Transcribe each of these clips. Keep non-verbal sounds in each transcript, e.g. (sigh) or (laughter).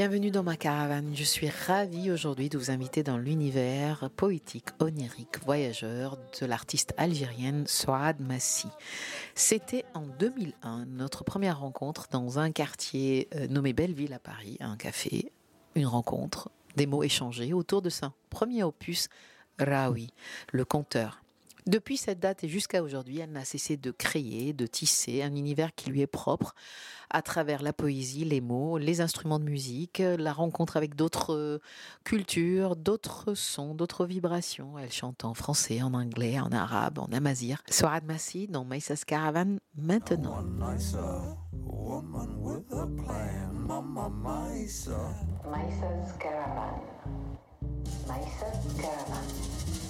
Bienvenue dans ma caravane. Je suis ravie aujourd'hui de vous inviter dans l'univers poétique, onirique, voyageur de l'artiste algérienne Souad Massi. C'était en 2001 notre première rencontre dans un quartier euh, nommé Belleville à Paris, un café, une rencontre, des mots échangés autour de son premier opus, Raoui, le conteur. Depuis cette date et jusqu'à aujourd'hui, elle n'a cessé de créer, de tisser un univers qui lui est propre à travers la poésie, les mots, les instruments de musique, la rencontre avec d'autres euh, cultures, d'autres sons, d'autres vibrations. Elle chante en français, en anglais, en arabe, en amazir. Soad Massi dans Maïsas Caravan maintenant. Caravan. Caravan.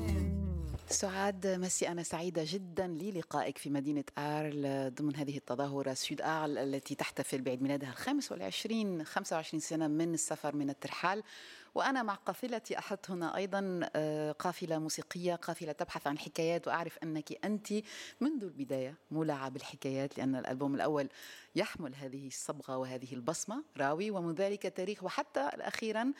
سعاد مسي أنا سعيدة جدا للقائك في مدينة آرل ضمن هذه التظاهرة سود آرل التي تحتفل بعيد ميلادها الخامس والعشرين 25 سنة من السفر من الترحال. وأنا مع قافلتي أحط هنا أيضا آه، قافلة موسيقية قافلة تبحث عن حكايات وأعرف أنك أنت منذ البداية مولعة بالحكايات لأن الألبوم الأول يحمل هذه الصبغة وهذه البصمة راوي ومن ذلك تاريخ وحتى أخيرا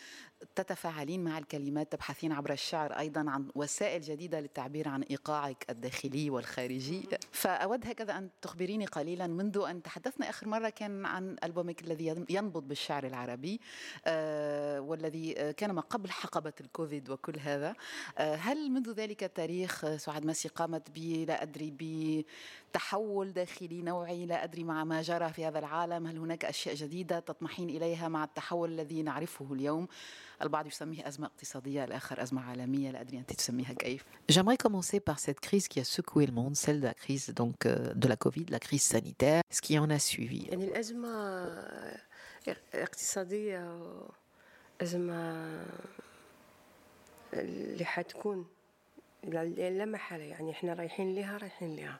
تتفاعلين مع الكلمات تبحثين عبر الشعر أيضا عن وسائل جديدة للتعبير عن إيقاعك الداخلي والخارجي. فأود هكذا أن تخبريني قليلا منذ أن تحدثنا آخر مرة كان عن ألبومك الذي ينبض بالشعر العربي آه والذي كان ما قبل حقبة الكوفيد وكل هذا. آه هل منذ ذلك التاريخ سعاد ماسي قامت ب لا أدري بتحول داخلي نوعي لا أدري مع ما جرى في هذا العالم؟ هل هناك أشياء جديدة تطمحين إليها مع التحول الذي نعرفه اليوم؟ البعض يسميه أزمة اقتصادية الآخر أزمة عالمية. لا أدري أنت تسميها كيف. J'aimerais commencer par cette crise qui a secoué le monde, celle de la crise donc euh, de la Covid, la crise sanitaire, ce qui en a suivi. يعني الأزمة اقتصادية أزمة اللي حتكون لا محالة. يعني إحنا رايحين لها رايحين لها.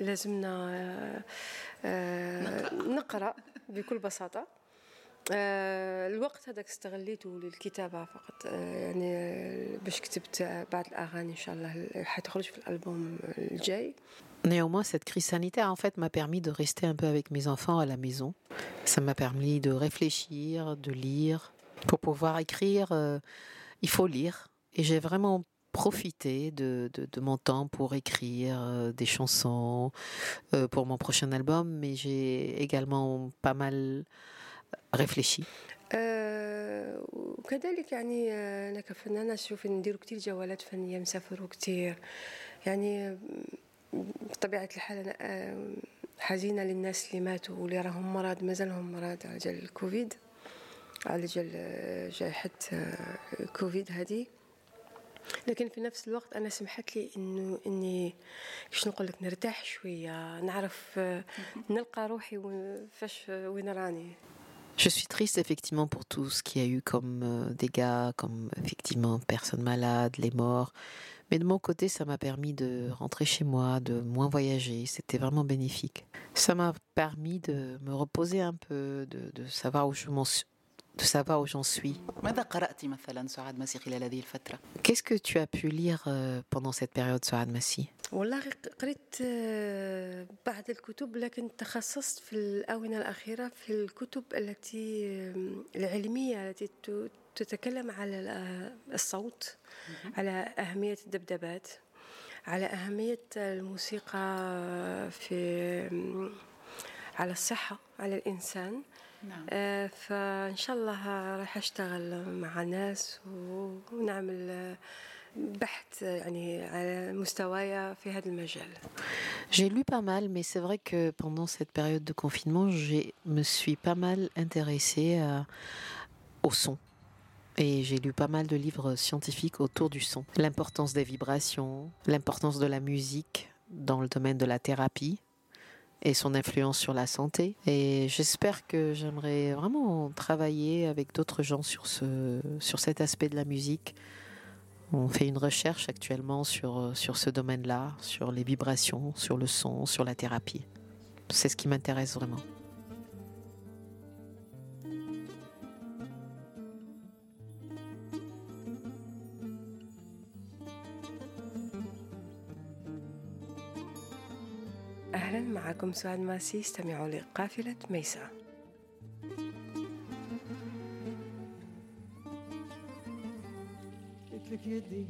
لازمنا نقرأ بكل بساطة الوقت هذاك استغليته للكتابة فقط يعني باش كتبت بعض الأغاني إن شاء الله حتخرج في الألبوم الجاي Néanmoins, cette crise sanitaire, en fait, m'a permis de rester un peu avec mes enfants à la maison. Ça m'a permis de réfléchir, de lire. Pour pouvoir écrire, euh, il faut lire. Et j'ai vraiment profité de, de, de, mon temps pour écrire euh, des chansons euh, pour mon prochain album, mais j'ai également pas mal réfléchi. وكذلك يعني انا كفنانه اشوف ندير كتير جولات فنيه مسافر كتير يعني بطبيعه الحال انا حزينه للناس اللي ماتوا واللي راهم مرض مازالهم مرض على جال الكوفيد على جال جائحه كوفيد هذه لكن في نفس الوقت انا سمحت لي انه اني كيش نقول لك نرتاح شويه نعرف نلقى روحي فاش وين راني Je suis triste effectivement pour tout ce qu'il y a eu comme euh, dégâts, comme effectivement personnes malades, les morts. Mais de mon côté, ça m'a permis de rentrer chez moi, de moins voyager. C'était vraiment bénéfique. Ça m'a permis de me reposer un peu, de, de savoir où je m'en suis de savoir où j'en suis. Qu'est-ce que tu as pu lire pendant cette période, Souad Massi والله قريت بعض الكتب لكن تخصصت في الآونة الأخيرة في الكتب التي العلمية التي تتكلم على الصوت على أهمية الدبدبات على أهمية الموسيقى في على الصحة على الإنسان. نعم. آه فإن شاء الله راح أشتغل مع ناس ونعمل بحث يعني على مستوايا في هذا المجال J'ai lu pas mal, mais c'est vrai que pendant cette période de confinement, je me suis pas mal intéressée à, au son. Et j'ai lu pas mal de livres scientifiques autour du son. L'importance des vibrations, l'importance de la musique dans le domaine de la thérapie et son influence sur la santé. Et j'espère que j'aimerais vraiment travailler avec d'autres gens sur, ce, sur cet aspect de la musique. On fait une recherche actuellement sur, sur ce domaine-là, sur les vibrations, sur le son, sur la thérapie. C'est ce qui m'intéresse vraiment. أهلا معكم سعاد ماسي استمعوا لقافلة ميسا. قلت لك يدي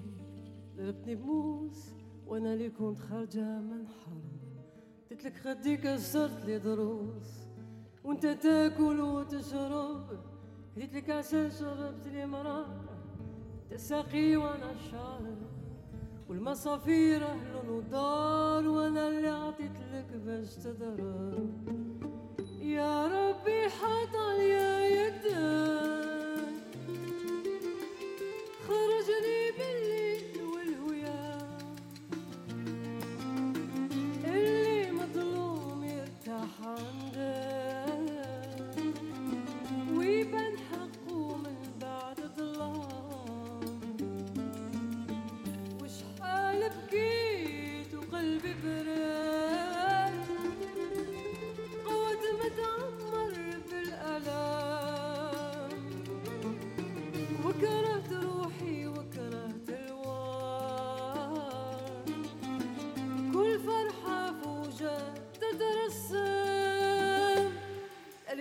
ضربتني بموس وأنا اللي كنت خارجة من حرب. قلت لك خدي كسرت لي دروس وأنت تاكل وتشرب. قلت لك عشان شربت لي مرار تساقي وأنا شارب. والمصافير أهل ودار وأنا اللي عطيت لك باش تضرب يا ربي حط عليا يدك خرجني بالليل.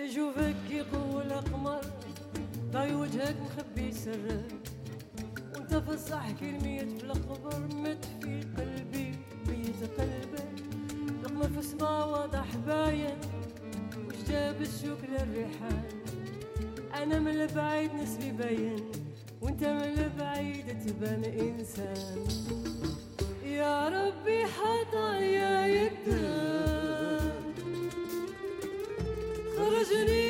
يشوفك يقول قمر ضاي وجهك مخبي سرك وأنت في الصح كلمية في القبر مت في قلبي ميت قلبك رقم في السما واضح باين وش جاب الشوك للريحان؟ أنا من البعيد نسبي باين وأنت من البعيد تبان إنسان. يا ربي حط عليا États-Unis.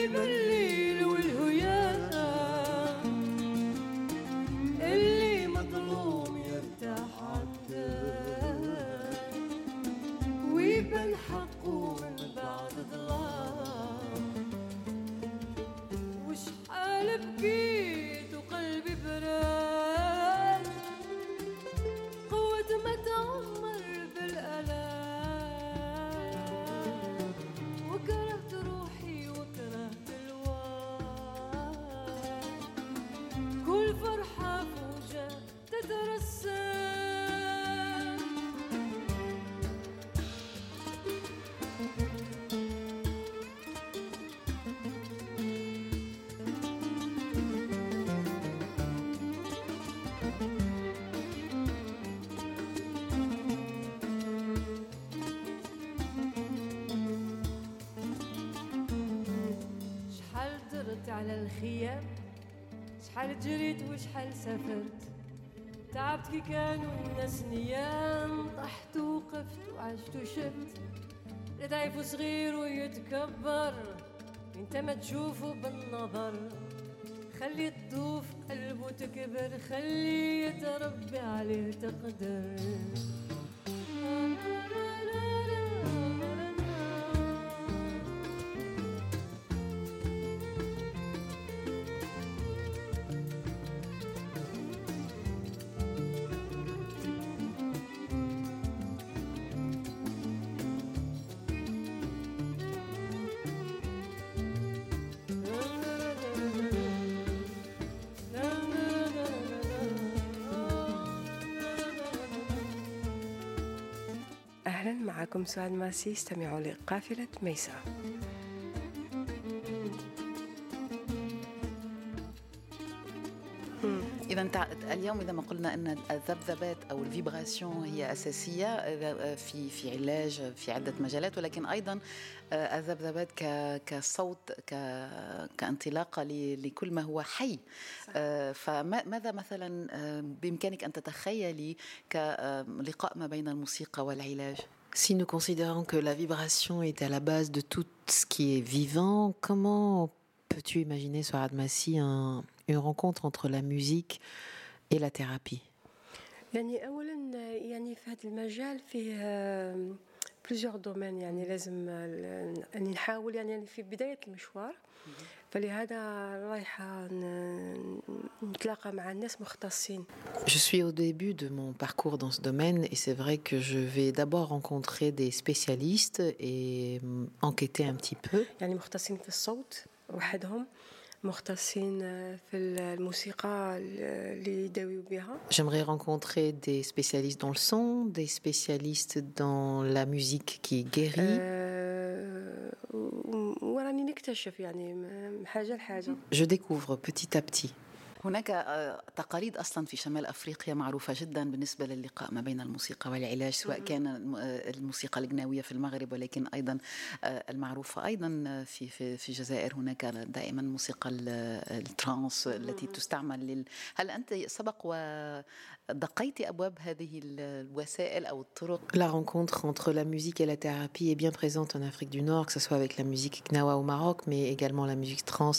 على الخيام. شحال جريت وشحال سافرت. تعبت كي كانوا الناس نيام. طحت وقفت وعشت وشفت. ضعيف صغير ويتكبر. انت ما تشوفه بالنظر. خلي الضوف قلبه تكبر خلي يتربي عليه تقدر. معكم سعاد ماسي استمعوا لقافلة ميسا. إذا اليوم إذا ما قلنا أن الذبذبات أو ال vibrations هي أساسية في في علاج في عدة مجالات ولكن أيضا الذبذبات كصوت كانطلاقة لكل ما هو حي. فماذا مثلا بإمكانك أن تتخيلي كلقاء ما بين الموسيقى والعلاج؟ Si nous considérons que la vibration est à la base de tout ce qui est vivant, comment peux-tu imaginer, Sohad Massi, un, une rencontre entre la musique et la thérapie يعني اولا يعني في هذا المجال فيه بليزيور دومين يعني لازم يعني نحاول يعني في بدايه المشوار je suis au début de mon parcours dans ce domaine et c'est vrai que je vais d'abord rencontrer des spécialistes et enquêter un petit peu. J'aimerais rencontrer des spécialistes dans le son, des spécialistes dans la musique qui guérit. Je découvre petit à petit. هناك آه، تقاليد أصلا في شمال أفريقيا معروفة جدا بالنسبة للقاء ما بين الموسيقى والعلاج سواء كان آه، الموسيقى الجناويه في المغرب ولكن أيضا آه، المعروفة أيضا في في في الجزائر هناك دائما موسيقى الترانس التي تستعمل لل هل أنت سبق و La rencontre entre la musique et la thérapie est bien présente en Afrique du Nord, que ce soit avec la musique gnawa au Maroc, mais également la musique trans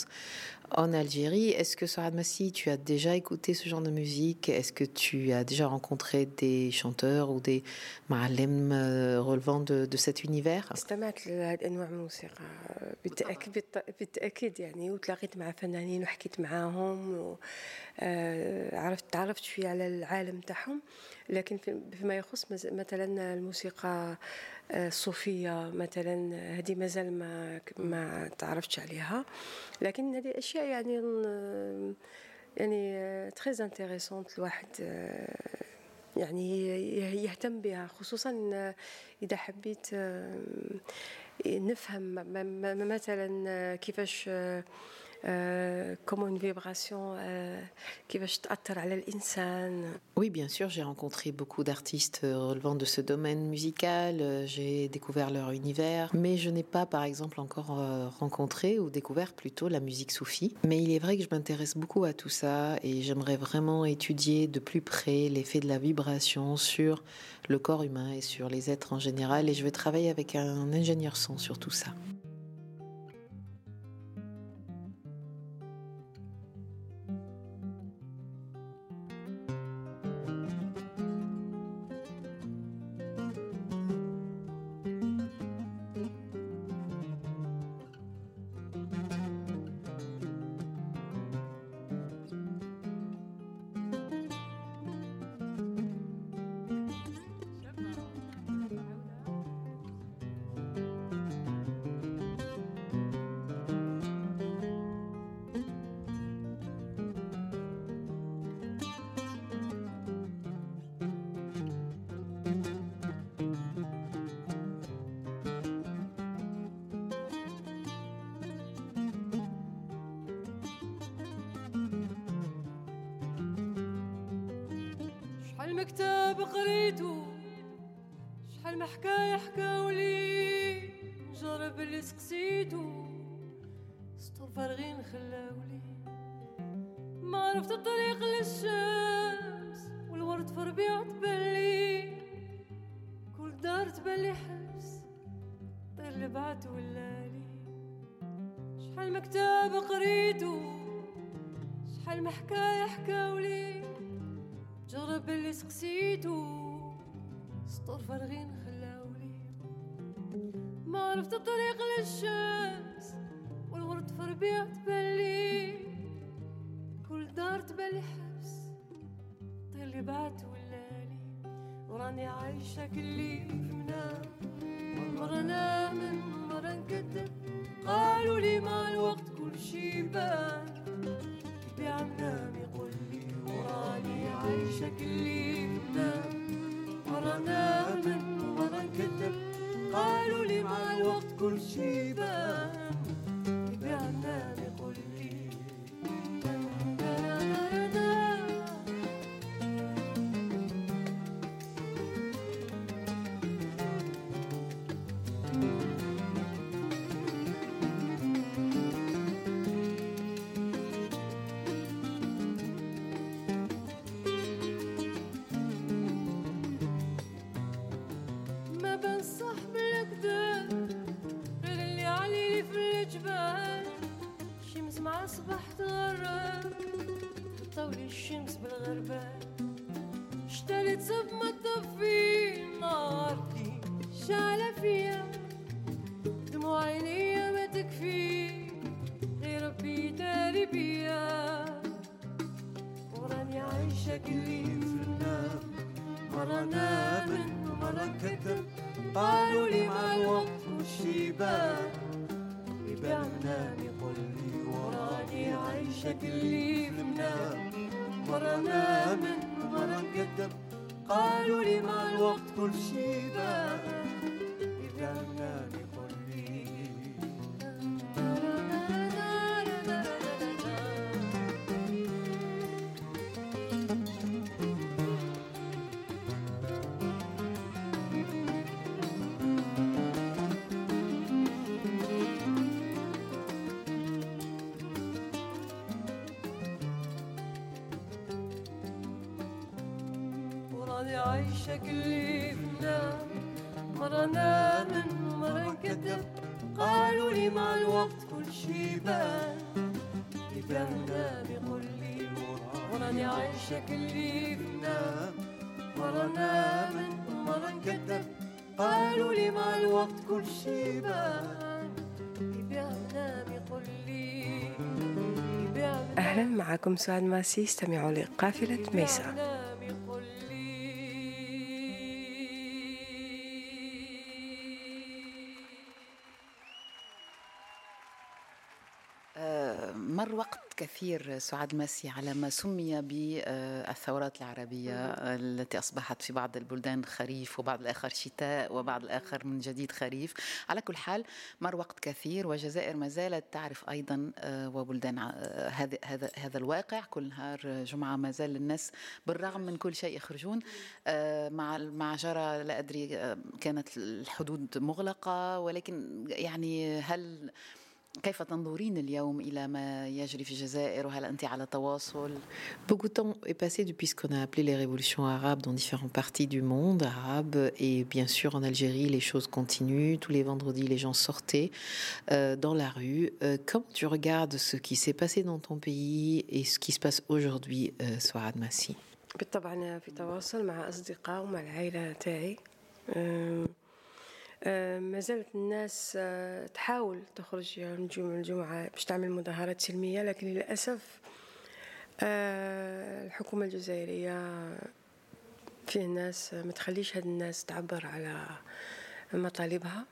en Algérie. Est-ce que Sarah Massi, tu as déjà écouté ce genre de musique Est-ce que tu as déjà rencontré des chanteurs ou des ma'alem euh, relevant de, de cet univers استمعت لهذه انواع من الموسيقى بالتاكيد بالتاكيد يعني وتلاقيت مع فنانين وحكيت معاهم وعرفت تعرفت شويه على العالم تاعهم لكن فيما يخص مثلا الموسيقى الصوفيه مثلا هذه مازال ما ما تعرفتش عليها لكن هذه اشياء يعني يعني تري انتريسونت الواحد يعني يهتم بها خصوصا إذا حبيت نفهم مثلا كيفاش Euh, comme une vibration euh, qui va Oui, bien sûr, j'ai rencontré beaucoup d'artistes euh, relevant de ce domaine musical, j'ai découvert leur univers, mais je n'ai pas, par exemple, encore rencontré ou découvert plutôt la musique soufie. Mais il est vrai que je m'intéresse beaucoup à tout ça et j'aimerais vraiment étudier de plus près l'effet de la vibration sur le corps humain et sur les êtres en général et je vais travailler avec un ingénieur son sur tout ça. خلاولي. ما عرفت الطريق للشمس والورد في ربيع تبلي. كل دار تبلي حبس طير اللي بعت ولالي شحال مكتب قريتو شحال ما حكاية حكاولي. جرب اللي سقسيتو سطور فارغين خلاولي. ما عرفت الطريق للشمس. في ربيع تبلي كل دار تبلي حبس طير اللي بعت ولالي وراني عايشة كلي في منام مرة نامن مرة نكذب قالوا لي مع الوقت كل شي بان. بيع منام يقول لي وراني عايشة كلي نام مرة نامن ومرة نكذب قالوا لي مع الوقت كل شي بان. gönderdim كلي في منام. مرة نامن ومرة نكذب قالوا لي مع الوقت كل شي. وراني عايشة كلي بنام مرة نامن ومرة نكذب قالوا لي مع الوقت كل شي بان. يبان نام يقول لي وراني عايشة كلي بنام مرة نامن ومرة نكذب قالوا لي مع الوقت كل شي بان. يبان نام يقول لي. أهلا معكم سعاد ماسي استمعوا لقافلة ميسا. كثير سعاد ماسي على ما سمي بالثورات العربية التي أصبحت في بعض البلدان خريف وبعض الآخر شتاء وبعض الآخر من جديد خريف. على كل حال مر وقت كثير والجزائر ما زالت تعرف أيضا آه، وبلدان آه، هذا هذا هذا الواقع. كل نهار جمعة ما زال الناس بالرغم من كل شيء يخرجون. آه، مع مع جرى لا أدري كانت الحدود مغلقة. ولكن يعني هل Beaucoup de temps est passé depuis ce qu'on a appelé les révolutions arabes dans différentes parties du monde arabe et bien sûr en Algérie les choses continuent. Tous les vendredis les gens sortaient euh, dans la rue. Euh, comment tu regardes ce qui s'est passé dans ton pays et ce qui se passe aujourd'hui, euh, Soarad Massi ما زالت الناس أه، تحاول تخرج يوم الجمعة باش تعمل مظاهرات سلمية لكن للأسف أه، الحكومة الجزائرية فيه ناس ما تخليش هاد الناس تعبر على مطالبها.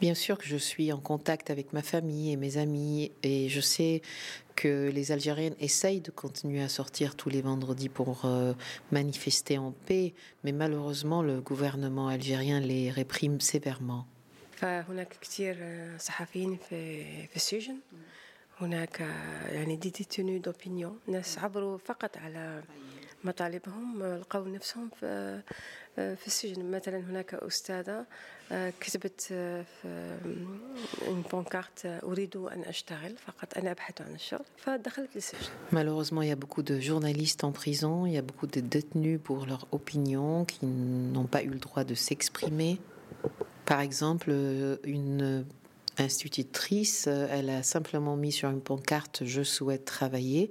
Bien sûr que je suis en contact avec ma famille et mes amis et je sais que les Algériennes essayent de continuer à sortir tous les vendredis pour euh, manifester en paix, mais malheureusement le gouvernement algérien les réprime sévèrement. فهناك كثير أه، صحفيين في في السجن هناك أه، يعني دي ديتوني دوبينيون ناس عبروا فقط على مطالبهم أه، لقوا نفسهم في أه، في السجن مثلا هناك أستاذة أه، كتبت أه، في اون بونكارت أريد أن أشتغل فقط أنا أبحث عن الشغل فدخلت للسجن Malheureusement, il y a beaucoup de journalistes en prison, il y a beaucoup de détenus pour leur opinion qui n'ont pas eu le droit de s'exprimer. Par exemple, euh, une institutrice, euh, elle a simplement mis sur une pancarte Je souhaite travailler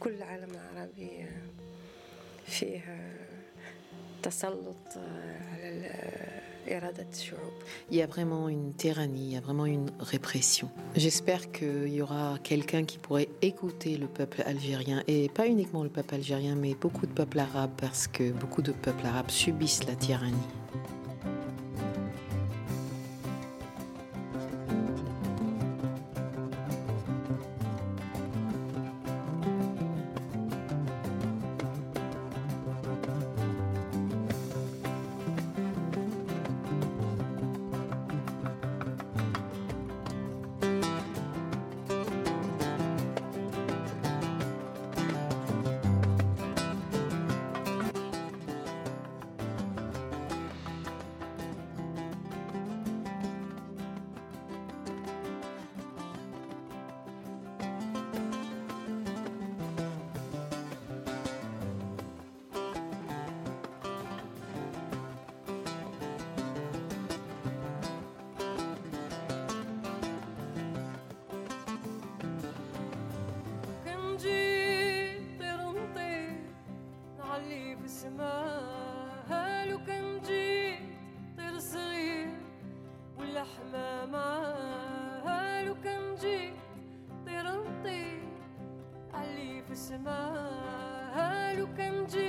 كل العالم العربي فيه تسلط على ال- إرادة الشعوب Il y a vraiment une tyrannie, il y a vraiment une répression. J'espère qu'il y aura quelqu'un qui pourrait écouter le peuple algérien, et pas uniquement le peuple algérien, mais beaucoup de peuples arabes, parce que beaucoup de peuples arabes subissent la tyrannie. into look and do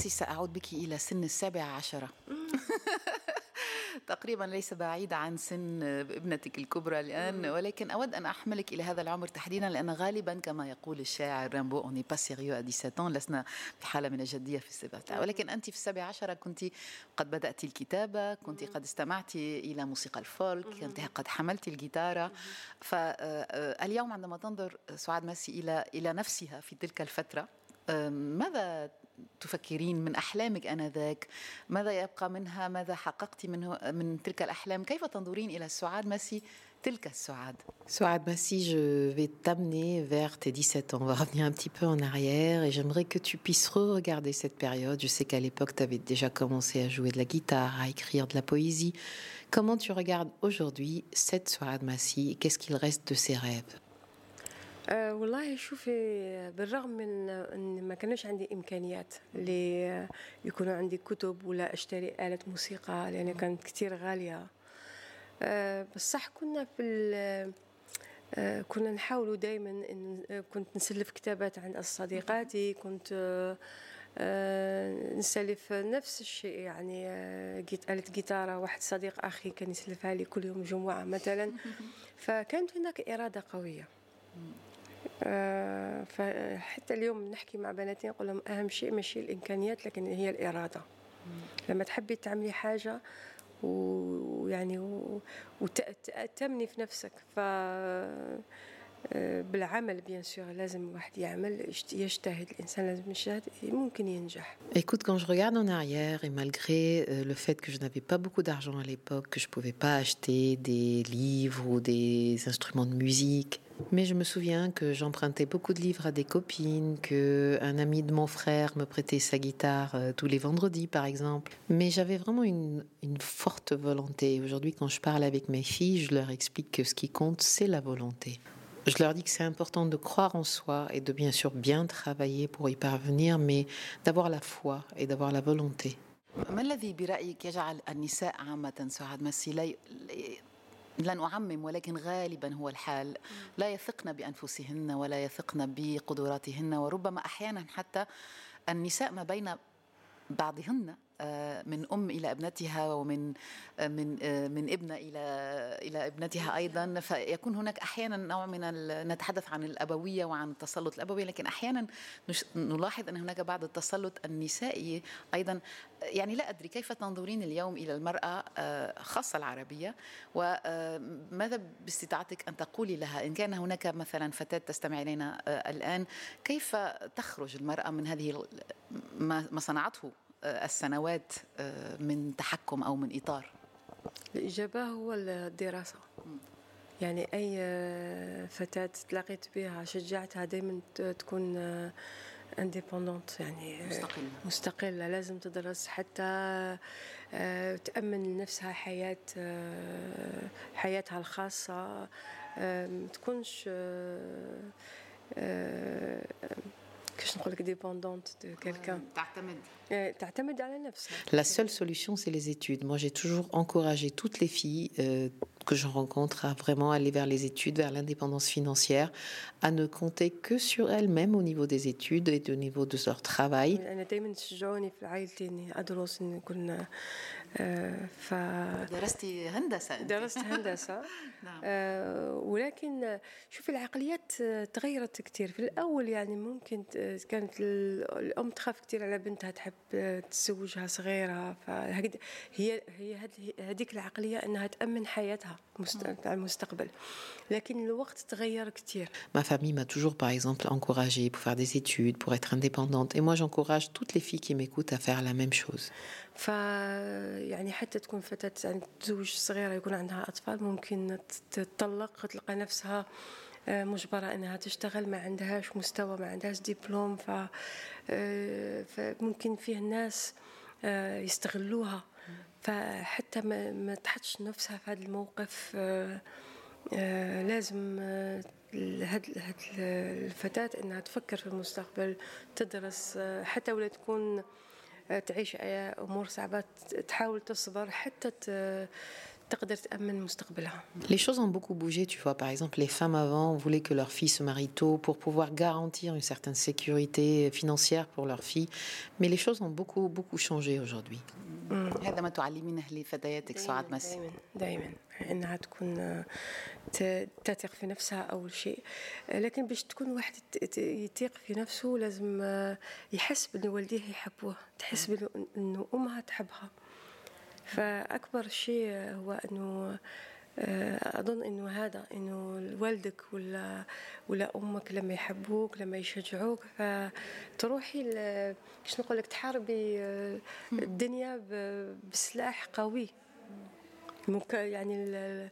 ماسي سأعود بك إلى سن السابعة عشرة. (laughs) تقريبا ليس بعيد عن سن ابنتك الكبرى الآن ولكن أود أن أحملك إلى هذا العمر تحديدا لأن غالبا كما يقول الشاعر رامبو on n'est pas sérieux à dix-sept ans لسنا في حالة من الجدية في السبعة. ولكن أنت في السابعة عشرة كنت قد بدأت الكتابة كنت قد استمعت إلى موسيقى ال folk كنت قد حملت الجيتارة. فاليوم عندما تنظر سعاد ماسي إلى إلى نفسها في تلك الفترة ماذا تفكرين من أحلامك آنذاك ماذا يبقى منها ماذا حققت منه من تلك الأحلام كيف تنظرين إلى السعاد ماسي تلك السعاد Souad Massi, je vais t'amener vers tes 17 ans. On va revenir un petit peu en arrière et j'aimerais que tu puisses re-regarder cette période. Je sais qu'à l'époque, tu avais déjà commencé à jouer de la guitare, à écrire de la poésie. Comment tu regardes aujourd'hui cette Souad Massi Qu'est-ce qu'il reste de ses rêves أه والله شوفي بالرغم من إن ما كانش عندي إمكانيات اللي يكونوا عندي كتب ولا أشتري آلة موسيقى لأن كانت كتير غالية. أه بصح كنا في أه كنا نحاولوا دائما إن كنت نسلف كتابات عند صديقاتي كنت أه نسلف نفس الشيء يعني جيت آلة جيتارة واحد صديق أخي كان يسلفها لي كل يوم جمعة مثلا. (laughs) فكانت هناك إرادة قوية. آه فحتى اليوم نحكي مع بناتي نقول لهم أهم شيء ماشي الإمكانيات لكن هي الإرادة. لما تحبي تعملي حاجة ويعني وتأتمني في نفسك ف بالعمل بيان سور لازم الواحد يعمل يجتهد. الإنسان لازم يجتهد ممكن ينجح. Écoute, quand je regarde en arrière et malgré euh, le fait que je n'avais pas beaucoup d'argent à l'époque, que je pouvais pas acheter des livres ou des instruments de musique, mais je me souviens que j'empruntais beaucoup de livres à des copines, que un ami de mon frère me prêtait sa guitare euh, tous les vendredis, par exemple. Mais j'avais vraiment une, une forte volonté. Aujourd'hui, quand je parle avec mes filles, je leur explique que ce qui compte, c'est la volonté. Je leur dis que c'est important de croire en soi et de bien sûr bien travailler pour y parvenir, mais d'avoir la foi et d'avoir la volonté. ما الذي برأيك يجعل النساء عامة سعاد مسي لا لن أعمم ولكن غالبا هو الحال. لا يثقن بأنفسهن ولا يثقن بقدراتهن وربما أحيانا حتى النساء ما بين بعضهن من أم إلى ابنتها ومن من من ابنة إلى إلى ابنتها أيضا. فيكون هناك أحيانا نوع من نتحدث عن الأبوية وعن التسلط الأبوي لكن أحيانا نلاحظ أن هناك بعض التسلط النسائي أيضا. يعني لا أدري كيف تنظرين اليوم إلى المرأة خاصة العربية؟ وماذا باستطاعتك أن تقولي لها؟ إن كان هناك مثلا فتاة تستمع إلينا الآن كيف تخرج المرأة من هذه ما صنعته السنوات من تحكم أو من إطار؟ الإجابة هو الدراسة. يعني أي فتاة تلاقيت بها شجعتها دائما تكون انديبوندونت يعني مستقلة. مستقلة. لازم تدرس حتى تأمن لنفسها حياة حياتها الخاصة. تكونش La seule solution, c'est les études. Moi, j'ai toujours encouragé toutes les filles, euh, que je rencontre à vraiment aller vers les études, vers l'indépendance financière, à ne compter que sur elles-mêmes au niveau des études et au niveau de leur travail. ف درستي هندسة درست هندسة. (laughs) نعم. آه ولكن شوف العقليات تغيرت كثير في الأول يعني ممكن كانت الأم تخاف كثير على بنتها تحب تزوجها صغيرة. فهي هي هذيك العقلية أنها تأمن حياتها على المستقبل. لكن الوقت تغير كثير Ma famille m'a toujours par exemple encouragée pour faire des études, pour être indépendante. Et moi j'encourage toutes les filles qui m'écoutent à faire la même chose. ف يعني حتى تكون فتاة يعني تزوج صغيرة يكون عندها أطفال ممكن تطلق تلقى نفسها آه، مجبرة أنها تشتغل ما عندهاش مستوى ما عندهاش دبلوم ف آه، فممكن فيه الناس آه، يستغلوها. فحتى ما, ما تحطش نفسها في هذا الموقف لازم هاد الفتاة إنها تفكر في المستقبل تدرس حتى ولا تكون تعيش أمور صعبة تحاول تصبر حتى Les choses ont beaucoup bougé, tu vois. Par exemple, les femmes avant voulaient que leurs filles se marient tôt pour pouvoir garantir une certaine sécurité financière pour leurs filles. Mais les choses ont beaucoup, beaucoup changé aujourd'hui. هذا ما تعلمينه لفتياتك سعاد مسي دائما انها تكون تثق في نفسها اول شيء لكن باش تكون واحد يثيق في نفسه لازم يحس بان والديه يحبوه تحس بانه امها تحبها فأكبر شيء هو أنه آه، أظن أنه هذا أنه والدك ولا ولا أمك لما يحبوك لما يشجعوك فتروحي شنو نقول لك تحاربي آه، الدنيا بسلاح قوي. يعني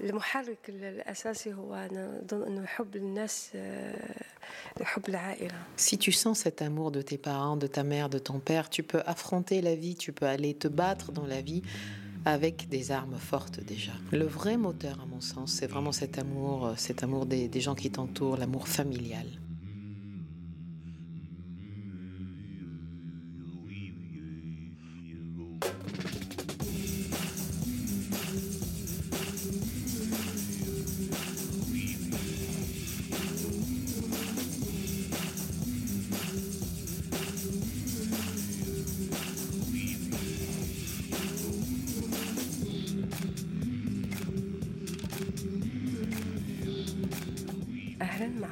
المحرك الأساسي هو أنا أظن أنه حب الناس آه، Si tu sens cet amour de tes parents, de ta mère, de ton père, tu peux affronter la vie, tu peux aller te battre dans la vie avec des armes fortes déjà. Le vrai moteur, à mon sens, c'est vraiment cet amour, cet amour des, des gens qui t'entourent, l'amour familial.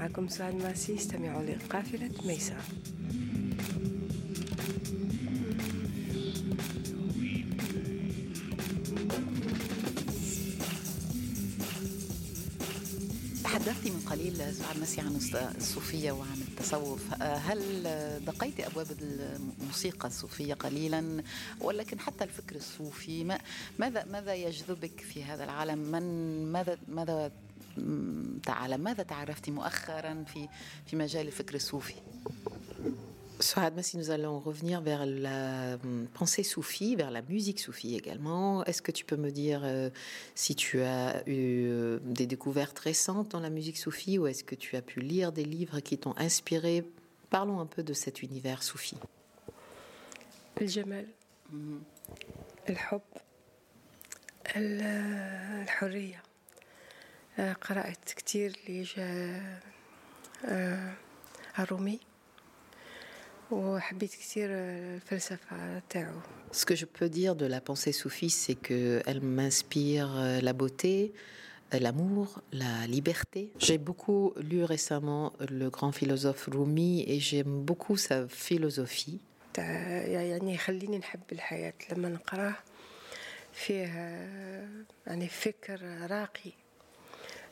معكم سعد ماسي استمعوا لقافلة ميسر تحدثتي من قليل سعاد مسي عن الصوفية وعن التصوف. هل دقيت أبواب الموسيقى الصوفية قليلا؟ ولكن حتى الفكر الصوفي ماذا ماذا يجذبك في هذا العالم؟ من ماذا ماذا تعالى ماذا تعرفتي مؤخرا في في مجال الفكر الصوفي Souad, si nous allons revenir vers la pensée soufie, vers la musique soufie également, est-ce que tu peux me dire euh, si tu as eu euh, des découvertes récentes dans la musique soufie ou est-ce que tu as pu lire des livres qui t'ont inspiré Parlons un peu de cet univers soufi. الجمال الحب الحرية قرأت كتير الرومي وحبيت كتير الفلسفة تاعو Ce que je peux dire de la pensée soufie, c'est qu'elle m'inspire la beauté, l'amour, la liberté. J'ai beaucoup lu récemment le grand philosophe Rumi et j'aime beaucoup sa philosophie. يعني يخليني نحب الحياة لما نقراه فيه يعني فكر راقي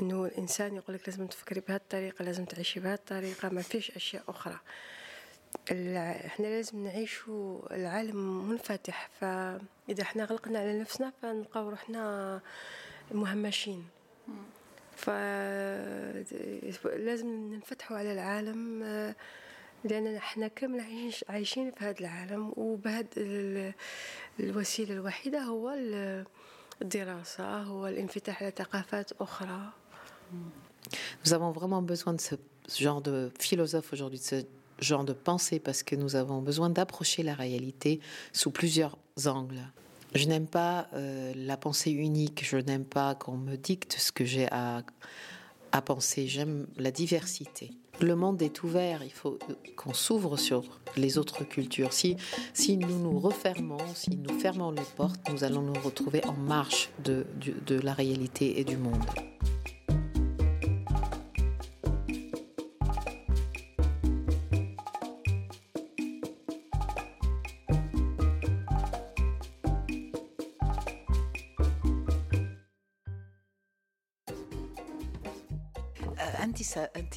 إنه الإنسان يقول لك لازم تفكري بهذه الطريقة لازم تعيشي بهذه الطريقة ما فيش أشياء أخرى. إحنا لازم نعيشوا العالم منفتح. فاذا إحنا غلقنا على نفسنا فنلقاو روحنا مهمشين. فلازم ننفتحوا على العالم لأن إحنا كامل عايشين في هذا العالم وبهذا الوسيلة الوحيدة هو الدراسة هو الانفتاح على ثقافات أخرى. Nous avons vraiment besoin de ce genre de philosophe aujourd'hui, de ce genre de pensée, parce que nous avons besoin d'approcher la réalité sous plusieurs angles. Je n'aime pas euh, la pensée unique, je n'aime pas qu'on me dicte ce que j'ai à, penser, j'aime la diversité. Le monde est ouvert, il faut qu'on s'ouvre sur les autres cultures. Si, nous nous refermons, si nous fermons les portes, nous allons nous retrouver en marche de la réalité et du monde.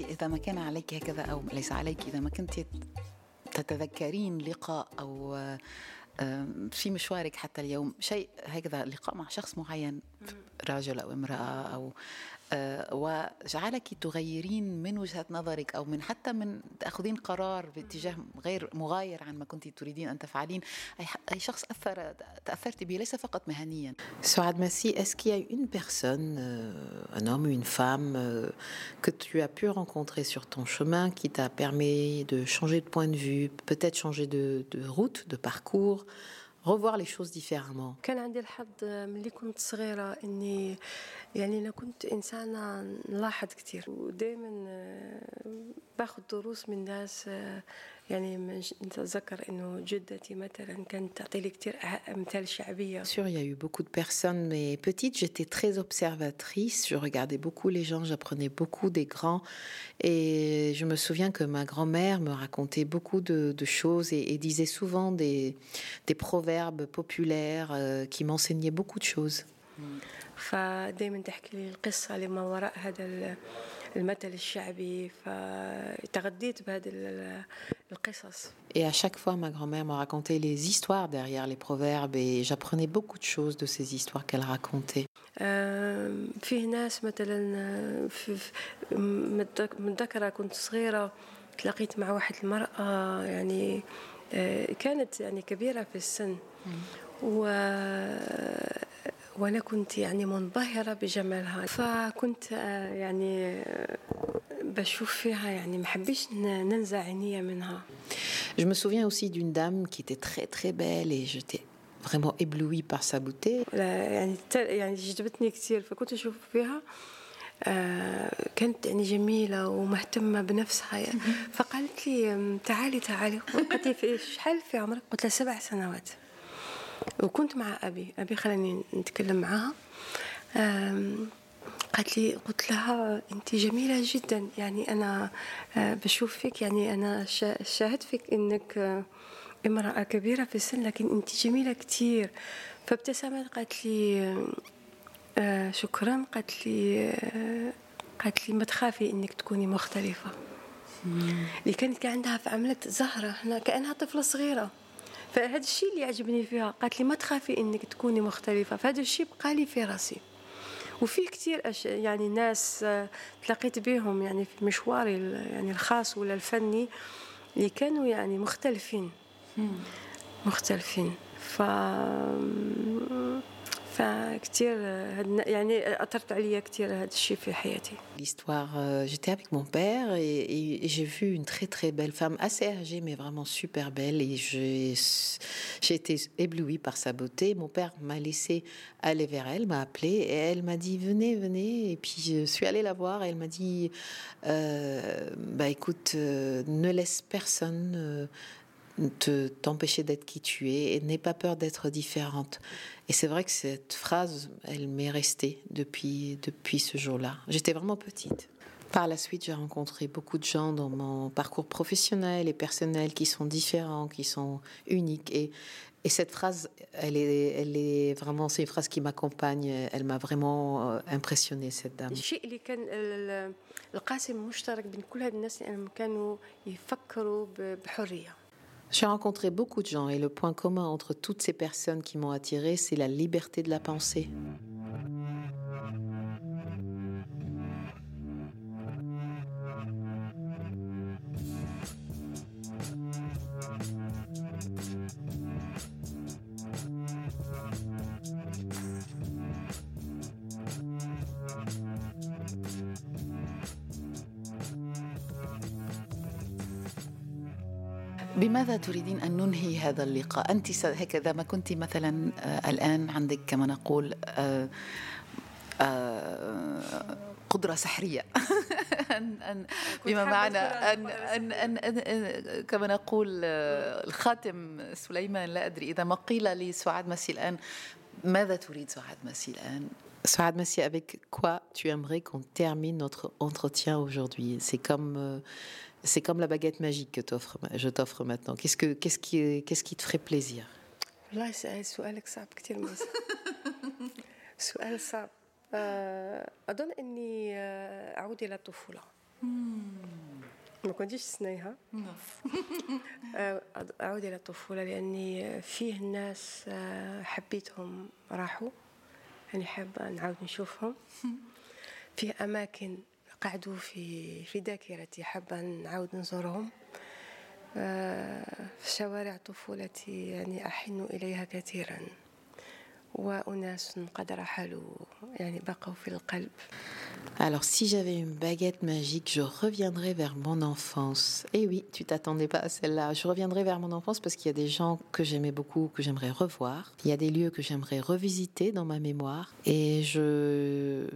إذا ما كان عليك هكذا أو ليس عليك إذا ما كنت تتذكرين لقاء أو في مشوارك حتى اليوم شيء هكذا لقاء مع شخص معين رجل أو امرأة أو آه، وجعلك تغيرين من وجهة نظرك أو من حتى من تأخذين قرار باتجاه غير مغاير عن ما كنت تريدين أن تفعلين أي شخص أثر تأثرت به ليس فقط مهنيا Soad Massi, est-ce qu'il y a une personne, euh, un homme ou une femme euh, que tu as pu rencontrer sur ton chemin qui t'a permis de changer de point de vue, peut-être changer de, de route, de parcours revoir les choses différemment. كان عندي الحظ ملي كنت صغيرة إني يعني أنا كنت إنسانة نلاحظ كثير ودائما باخذ دروس من ناس Il y a eu beaucoup de personnes, mais petite, j'étais très observatrice, je regardais beaucoup les gens, j'apprenais beaucoup des grands, et je me souviens que ma grand-mère me racontait beaucoup de, choses et, disait souvent des, des proverbes populaires euh, qui m'enseignaient beaucoup de choses. تحكي لي القصه لما وراء هذا المثل الشعبي فتغديت بهذه القصص Et à chaque fois, ma grand-mère me racontait les histoires derrière les proverbes et j'apprenais beaucoup de choses de ces histoires qu'elle racontait. فيه ناس مثلا متذكرة كنت صغيرة تلاقيت مع واحد المرأة يعني كانت يعني كبيرة في السن و وأنا كنت يعني منبهرة بجمالها. فكنت يعني بشوف فيها يعني ما حبيش ننزع عينيا منها. Je me souviens aussi d'une dame qui était très très belle et j'étais vraiment éblouie par sa beauté. يعني يعني جذبتني كثير فكنت أشوف فيها كانت يعني جميلة ومهتمة بنفسها. (laughs) فقالت لي تعالي تعالي. قالت لي في شحال في عمرك؟ قلت لها سبع سنوات. وكنت مع أبي. أبي خلاني نتكلم معها قالت لي قلت لها أنت جميلة جدا. يعني أنا بشوف فيك يعني أنا شاهدت فيك أنك امرأة كبيرة في السن لكن أنت جميلة كتير. فابتسمت قالت لي شكرا. قالت لي قالت لي ما تخافي إنك تكوني مختلفة. اللي كانت عندها في عملة زهرة هنا كأنها طفلة صغيرة. فهذا الشيء اللي يعجبني فيها قالت لي ما تخافي إنك تكوني مختلفة فهذا الشيء بقى لي في راسي. وفي كثير أش... يعني ناس تلاقيت بهم يعني في مشواري يعني الخاص ولا الفني اللي كانوا يعني مختلفين. مختلفين. ف L'histoire, euh, j'étais avec mon père et, j'ai vu une très très belle femme, assez âgée mais vraiment super belle et j'ai été éblouie par sa beauté. Mon père m'a laissé aller vers elle, m'a appelé et elle m'a dit venez, venez. Et puis je suis allée la voir et elle m'a dit euh, bah écoute, euh, ne laisse personne t'empêcher d'être qui tu es et n'aie pas peur d'être différente. Et c'est vrai que cette phrase, elle m'est restée depuis, depuis ce jour-là. J'étais vraiment petite. Par la suite, j'ai rencontré beaucoup de gens dans mon parcours professionnel et personnel qui sont différents, qui sont uniques. Et, et cette phrase, elle est, elle est vraiment, c'est une phrase qui m'accompagne. Elle m'a vraiment euh, impressionnée, cette dame. J'ai rencontré beaucoup de gens et le point commun entre toutes ces personnes qui m'ont attiré, c'est la liberté de la pensée. بماذا تريدين أن ننهي هذا اللقاء؟ أنت هكذا ما كنت مثلا آه، الآن عندك كما نقول آه، آه، قدرة سحرية. (laughs) أن أن بما معنى أن, أن, أن, أن كما نقول الخاتم سليمان لا أدري إذا ما قيل لسعاد مسي الآن. ماذا تريد سعاد مسي الآن؟ Saad Massi, avec quoi tu aimerais qu'on termine notre entretien aujourd'hui C'est comme euh, c'est comme la baguette magique que t'offre, je t'offre maintenant. Qu'est-ce, que, qu'est-ce, qui, qu'est-ce qui te ferait plaisir والله سؤالك صعب كثير موسى سؤال صعب أظن أني أعود إلى الطفولة ما كنتش سنيها أعود إلى الطفولة لأني فيه ناس حبيتهم راحوا يعني حابة نعاود نشوفهم. فيه أماكن قعدوا في في ذاكرتي حابة نعاود نزورهم. آه، في شوارع طفولتي يعني أحن إليها كثيرا. Alors, si j'avais une baguette magique, je reviendrais vers mon enfance. Et eh oui, tu t'attendais pas à celle-là. Je reviendrai vers mon enfance parce qu'il y a des gens que j'aimais beaucoup, que j'aimerais revoir. Il y a des lieux que j'aimerais revisiter dans ma mémoire. Et je,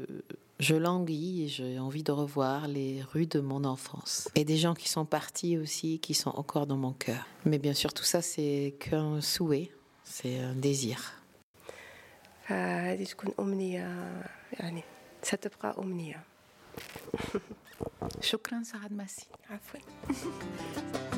je languis et j'ai envie de revoir les rues de mon enfance. Et des gens qui sont partis aussi, qui sont encore dans mon cœur. Mais bien sûr, tout ça, c'est qu'un souhait, c'est un désir. ستبقى أمنية. (laughs) شكرا سعد ماسي عفوا. (laughs)